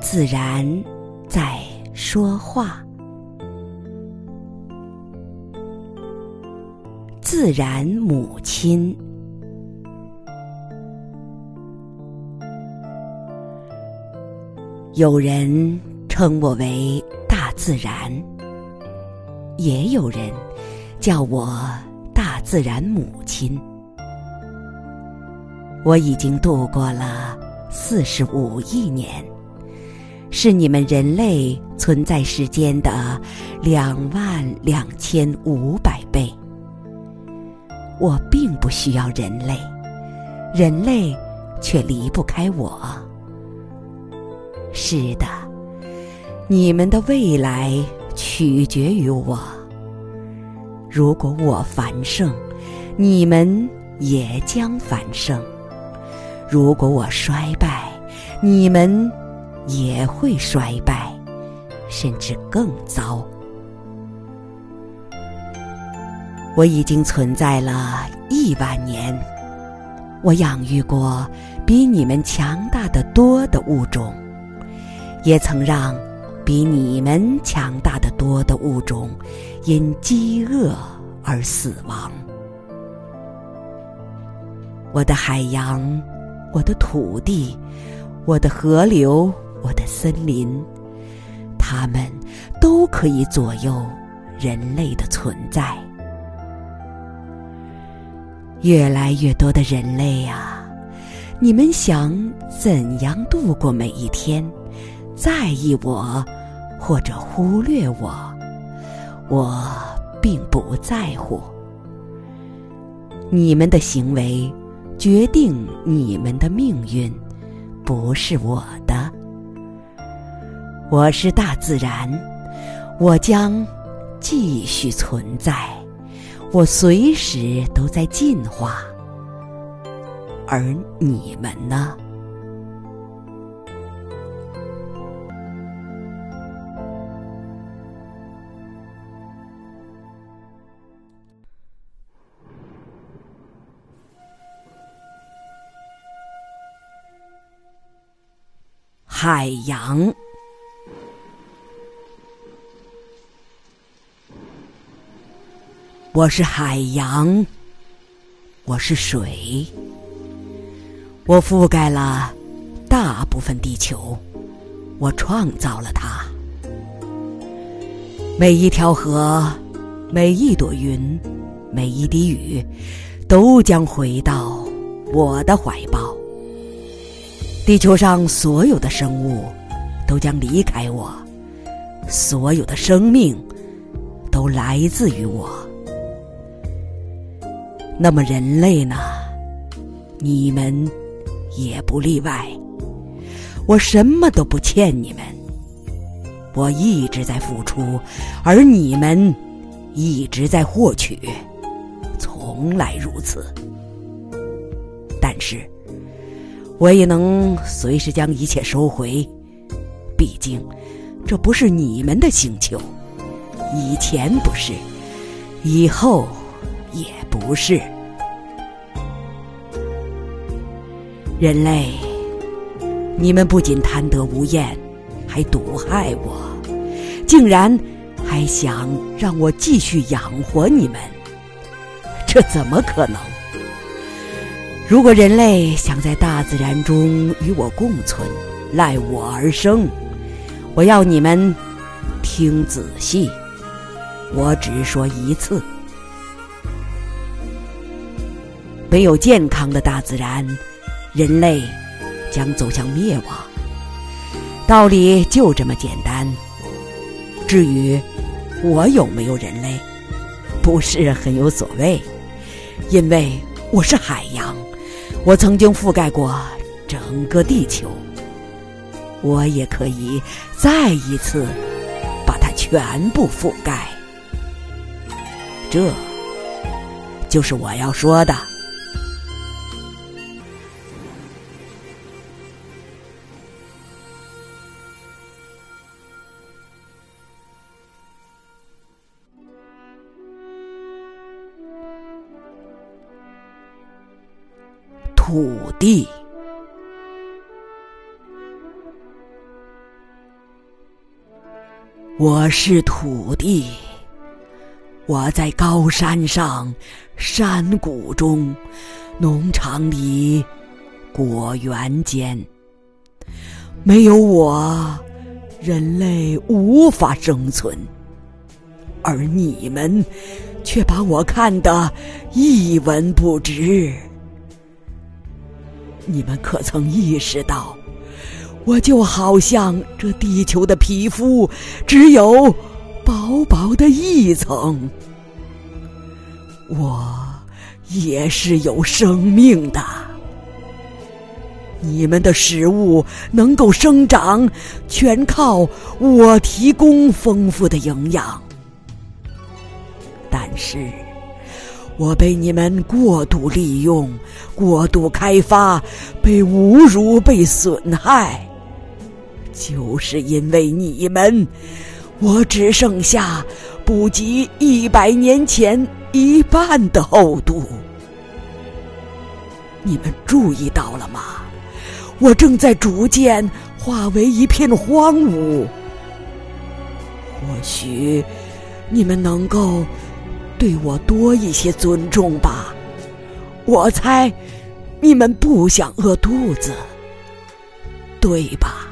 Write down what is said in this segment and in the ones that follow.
自然在说话，自然母亲。有人称我为大自然，也有人叫我大自然母亲。我已经度过了四十五亿年，是你们人类存在时间的两万两千五百倍。我并不需要人类，人类却离不开我。是的，你们的未来取决于我。如果我繁盛，你们也将繁盛；如果我衰败，你们也会衰败，甚至更糟。我已经存在了亿万年，我养育过比你们强大的多的物种。也曾让比你们强大的多的物种因饥饿而死亡。我的海洋，我的土地，我的河流，我的森林，它们都可以左右人类的存在。越来越多的人类啊，你们想怎样度过每一天？在意我，或者忽略我，我并不在乎。你们的行为决定你们的命运，不是我。我是大自然，我将继续存在，我随时都在进化。而你们呢？海洋，我是海洋，我是水，我覆盖了大部分地球，我创造了它。每一条河，每一朵云，每一滴雨，都将回到我的怀抱。地球上所有的生物都将离开我，所有的生命都来自于我。那么人类呢？你们也不例外。我什么都不欠你们，我一直在付出，而你们一直在获取，从来如此。但是。我也能随时将一切收回，毕竟这不是你们的星球，以前不是，以后也不是。人类，你们不仅贪得无厌，还毒害我，竟然还想让我继续养活你们，这怎么可能？如果人类想在大自然中与我共存，赖我而生，我要你们听仔细，我只说一次：没有健康的大自然，人类将走向灭亡。道理就这么简单。至于我有没有人类，不是很有所谓，因为我是海洋。我曾经覆盖过整个地球，我也可以再一次把它全部覆盖。这就是我要说的。土地，我是土地，我在高山上、山谷中、农场里、果园间，没有我，人类无法生存。而你们却把我看得一文不值。你们可曾意识到？我就好像这地球的皮肤，只有薄薄的一层。我也是有生命的。你们的食物能够生长，全靠我提供丰富的营养。但是，我被你们过度利用、过度开发，被侮辱、被损害。就是因为你们，我只剩下不及一百年前一半的厚度。你们注意到了吗？我正在逐渐化为一片荒芜。或许你们能够对我多一些尊重吧。我猜你们不想饿肚子，对吧？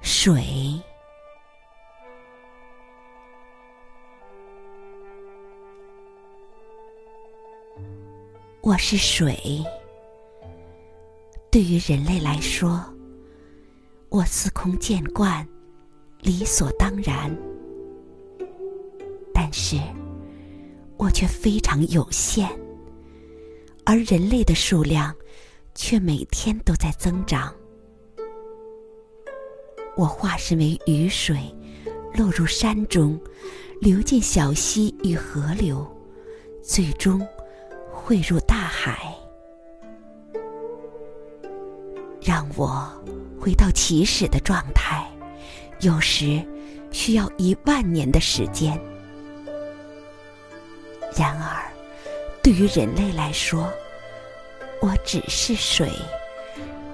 水，我是水。对于人类来说，我司空见惯，理所当然。但是，我却非常有限，而人类的数量却每天都在增长。我化身为雨水，落入山中，流进小溪与河流，最终汇入大海。让我回到起始的状态，有时需要一万年的时间。然而，对于人类来说，我只是水。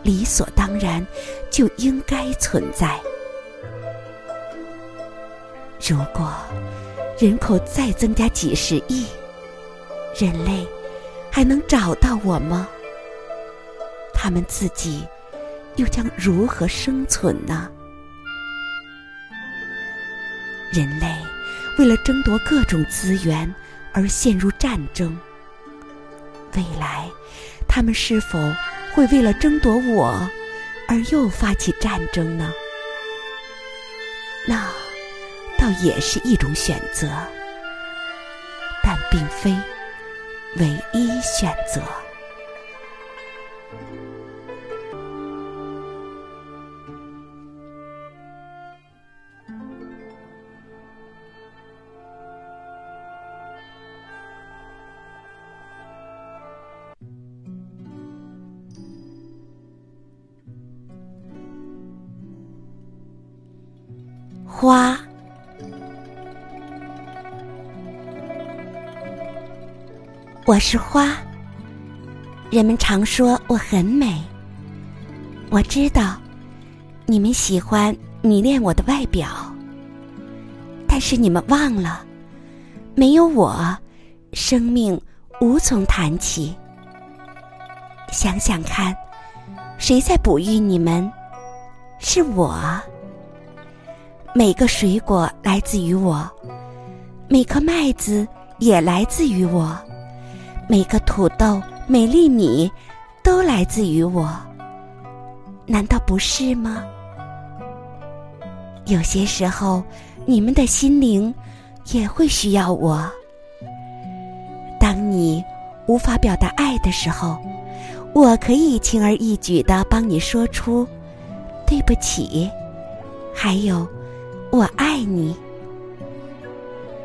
理所当然就应该存在。如果人口再增加几十亿，人类还能找到我吗？他们自己又将如何生存呢？人类为了争夺各种资源而陷入战争，未来他们是否？会为了争夺我而又发起战争呢？那倒也是一种选择，但并非唯一选择。花，我是花。人们常说我很美。我知道，你们喜欢迷恋我的外表，但是你们忘了，没有我，生命无从谈起。想想看，谁在哺育你们？是我。每个水果来自于我，每颗麦子也来自于我，每个土豆、每粒米都来自于我。难道不是吗？有些时候，你们的心灵也会需要我。当你无法表达爱的时候，我可以轻而易举的帮你说出“对不起”，还有。我爱你，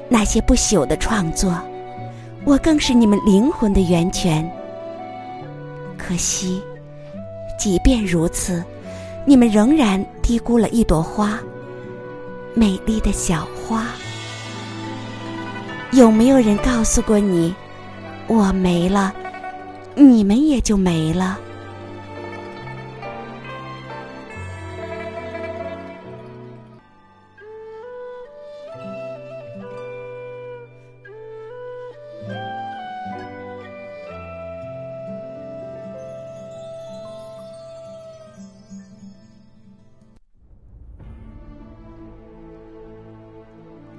那些不朽的创作，我更是你们灵魂的源泉。可惜，即便如此，你们仍然低估了一朵花，美丽的小花。有没有人告诉过你，我没了，你们也就没了？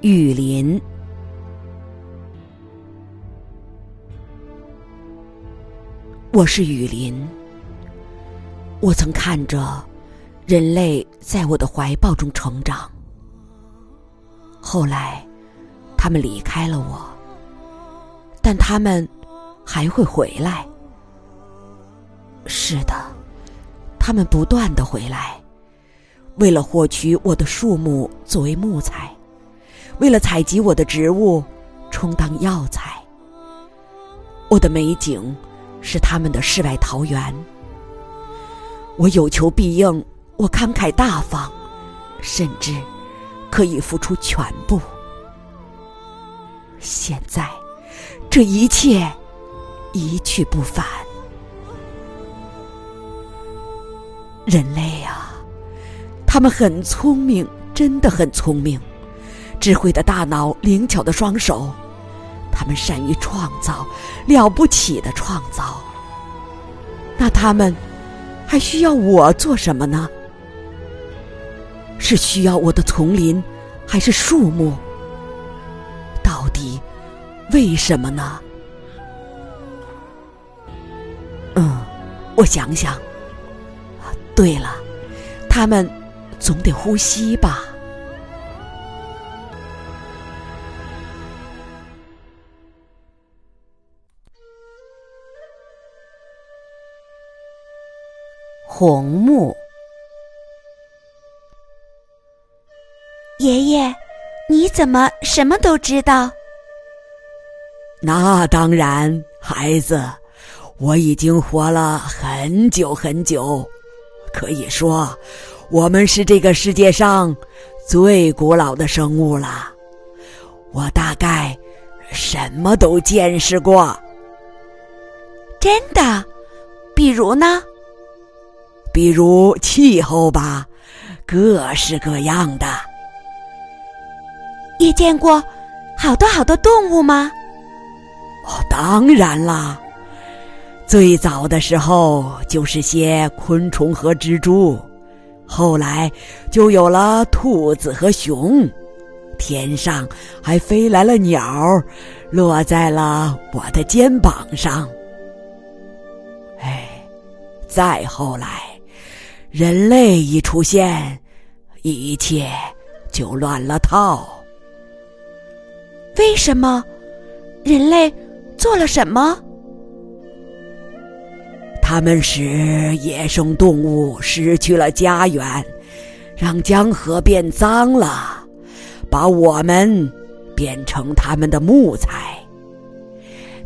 雨林，我是雨林。我曾看着人类在我的怀抱中成长，后来他们离开了我，但他们还会回来。是的，他们不断的回来，为了获取我的树木作为木材。为了采集我的植物，充当药材。我的美景是他们的世外桃源。我有求必应，我慷慨大方，甚至可以付出全部。现在，这一切一去不返。人类啊，他们很聪明，真的很聪明。智慧的大脑，灵巧的双手，他们善于创造，了不起的创造。那他们还需要我做什么呢？是需要我的丛林，还是树木？到底为什么呢？嗯，我想想。对了，他们总得呼吸吧。红木，爷爷，你怎么什么都知道？那当然，孩子，我已经活了很久很久，可以说，我们是这个世界上最古老的生物了。我大概什么都见识过。真的？比如呢？比如气候吧，各式各样的。也见过好多好多动物吗？哦，当然啦。最早的时候就是些昆虫和蜘蛛，后来就有了兔子和熊，天上还飞来了鸟，落在了我的肩膀上。哎，再后来。人类一出现，一切就乱了套。为什么？人类做了什么？他们使野生动物失去了家园，让江河变脏了，把我们变成他们的木材。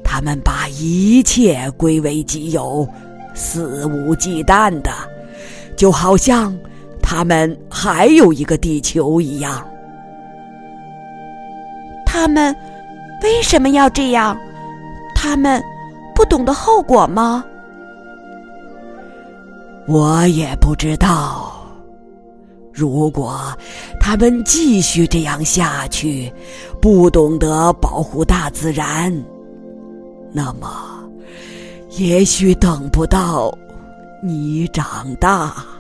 他们把一切归为己有，肆无忌惮的。就好像他们还有一个地球一样，他们为什么要这样？他们不懂得后果吗？我也不知道。如果他们继续这样下去，不懂得保护大自然，那么也许等不到。你长大。